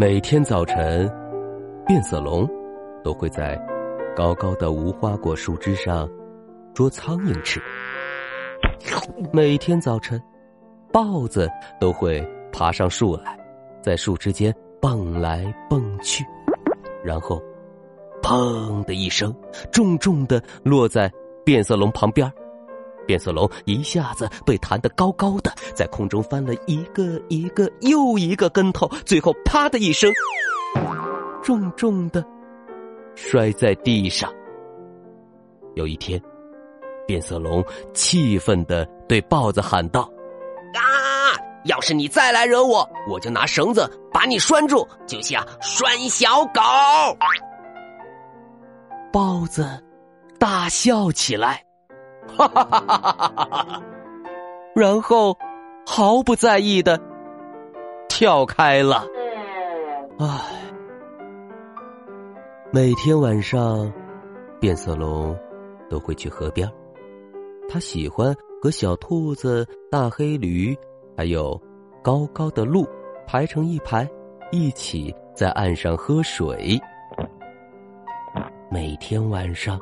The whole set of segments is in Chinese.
每天早晨，变色龙都会在高高的无花果树枝上捉苍蝇吃。每天早晨，豹子都会爬上树来，在树枝间蹦来蹦去，然后“砰”的一声，重重的落在变色龙旁边。变色龙一下子被弹得高高的，在空中翻了一个一个又一个跟头，最后啪的一声，重重的摔在地上。有一天，变色龙气愤的对豹子喊道：“啊！要是你再来惹我，我就拿绳子把你拴住，就像拴小狗。”豹子大笑起来。哈哈哈哈哈哈！然后毫不在意的跳开了。唉，每天晚上，变色龙都会去河边。他喜欢和小兔子、大黑驴，还有高高的鹿排成一排，一起在岸上喝水。每天晚上。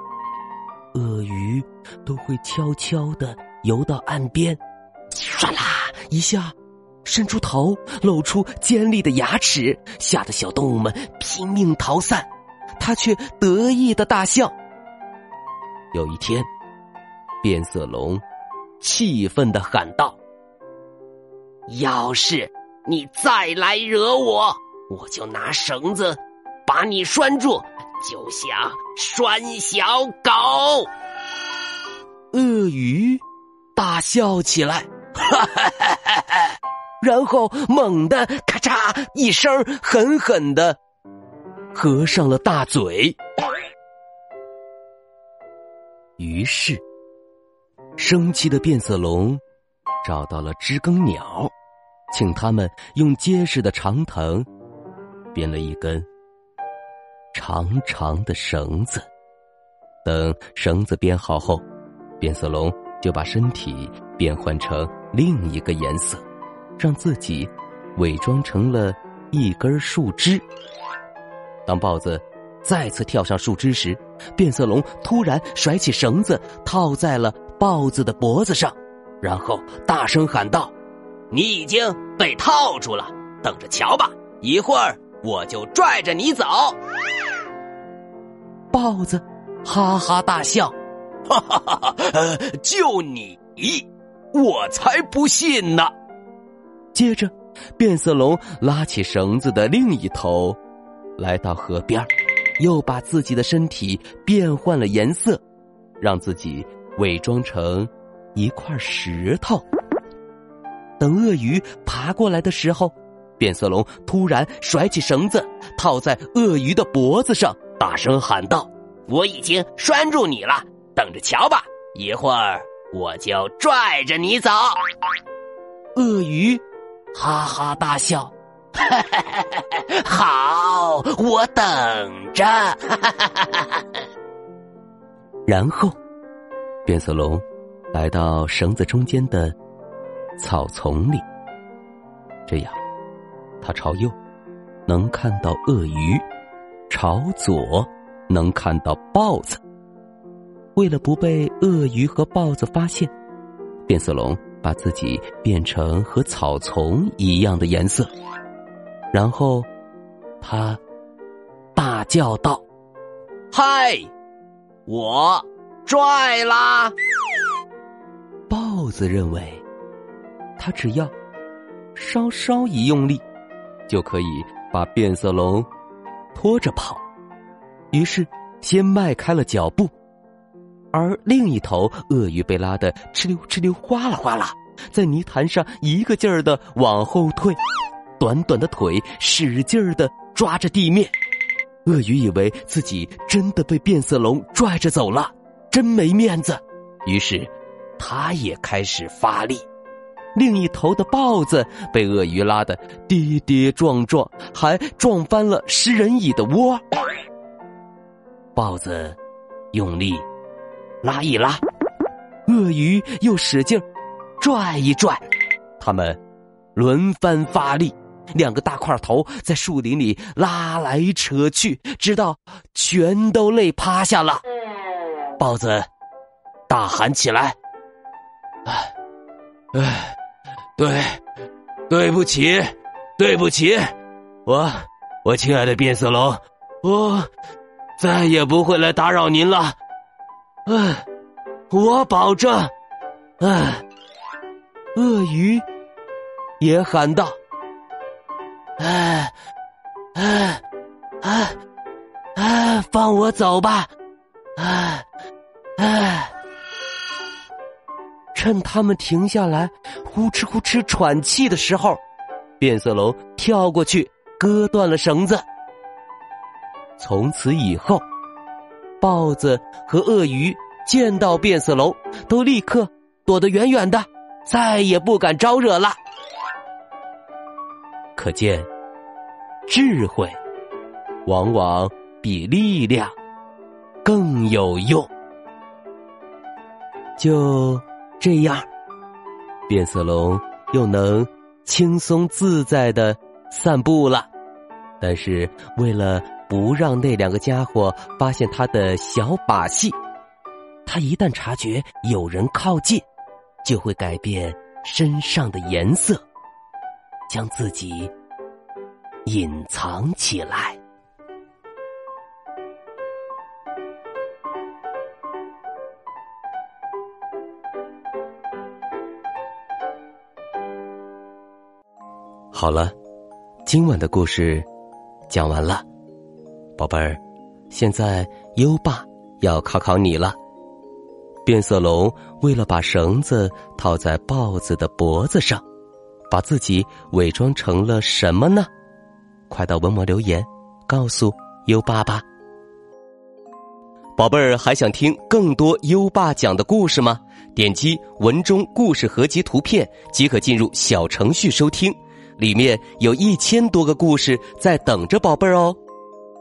鳄鱼都会悄悄的游到岸边，唰啦一下，伸出头，露出尖利的牙齿，吓得小动物们拼命逃散，它却得意的大笑。有一天，变色龙气愤的喊道：“要是你再来惹我，我就拿绳子把你拴住。”就像拴小狗，鳄鱼大笑起来，哈哈哈哈然后猛地咔嚓一声，狠狠的合上了大嘴。于是，生气的变色龙找到了知更鸟，请他们用结实的长藤编了一根。长长的绳子，等绳子编好后，变色龙就把身体变换成另一个颜色，让自己伪装成了一根树枝。当豹子再次跳上树枝时，变色龙突然甩起绳子，套在了豹子的脖子上，然后大声喊道：“你已经被套住了，等着瞧吧！一会儿我就拽着你走。”豹子哈哈大笑，哈哈哈哈！就你，我才不信呢！接着，变色龙拉起绳子的另一头，来到河边，又把自己的身体变换了颜色，让自己伪装成一块石头。等鳄鱼爬过来的时候，变色龙突然甩起绳子，套在鳄鱼的脖子上。大声喊道：“我已经拴住你了，等着瞧吧！一会儿我就拽着你走。”鳄鱼哈哈大笑：“好，我等着。”然后，变色龙来到绳子中间的草丛里，这样，他朝右能看到鳄鱼。朝左能看到豹子。为了不被鳄鱼和豹子发现，变色龙把自己变成和草丛一样的颜色，然后他大叫道：“嗨，我拽啦！”豹子认为，他只要稍稍一用力，就可以把变色龙。拖着跑，于是先迈开了脚步。而另一头鳄鱼被拉得哧溜哧溜、哗啦哗啦，在泥潭上一个劲儿的往后退，短短的腿使劲儿的抓着地面。鳄鱼以为自己真的被变色龙拽着走了，真没面子，于是他也开始发力。另一头的豹子被鳄鱼拉得跌跌撞撞，还撞翻了食人蚁的窝。豹子用力拉一拉，鳄鱼又使劲拽一拽，他们轮番发力。两个大块头在树林里拉来扯去，直到全都累趴下了。豹子大喊起来：“哎，哎，对，对不起，对不起，我，我亲爱的变色龙，我再也不会来打扰您了。嗯，我保证。”嗯，鳄鱼也喊道。哎，哎，哎，哎，放我走吧！哎，哎，趁他们停下来，呼哧呼哧喘气的时候，变色龙跳过去，割断了绳子。从此以后，豹子和鳄鱼见到变色龙，都立刻躲得远远的，再也不敢招惹了。可见，智慧往往比力量更有用。就这样，变色龙又能轻松自在的散步了。但是，为了不让那两个家伙发现他的小把戏，他一旦察觉有人靠近，就会改变身上的颜色。将自己隐藏起来。好了，今晚的故事讲完了，宝贝儿，现在优爸要考考你了。变色龙为了把绳子套在豹子的脖子上。把自己伪装成了什么呢？快到文末留言，告诉优爸吧。宝贝儿，还想听更多优爸讲的故事吗？点击文中故事合集图片即可进入小程序收听，里面有一千多个故事在等着宝贝儿哦。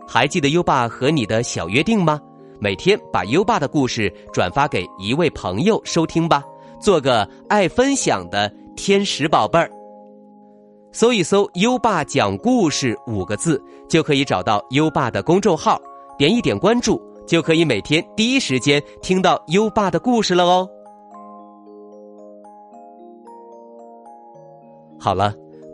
还记得优爸和你的小约定吗？每天把优爸的故事转发给一位朋友收听吧，做个爱分享的天使宝贝儿。搜一搜“优爸讲故事”五个字，就可以找到优爸的公众号，点一点关注，就可以每天第一时间听到优爸的故事了哦。好了，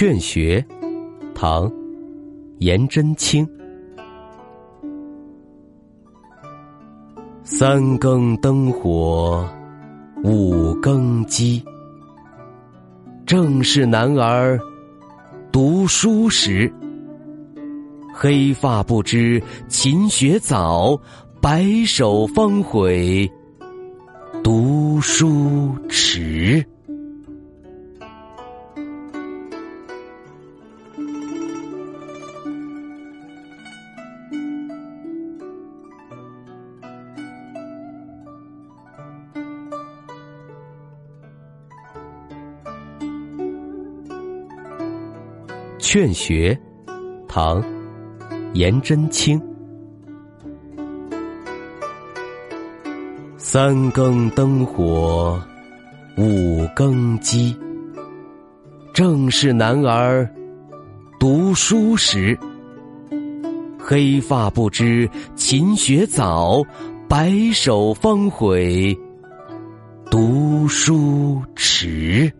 劝学，唐，颜真卿。三更灯火五更鸡，正是男儿读书时。黑发不知勤学早，白首方悔读书迟。劝学，唐，颜真卿。三更灯火五更鸡，正是男儿读书时。黑发不知勤学早，白首方悔读书迟。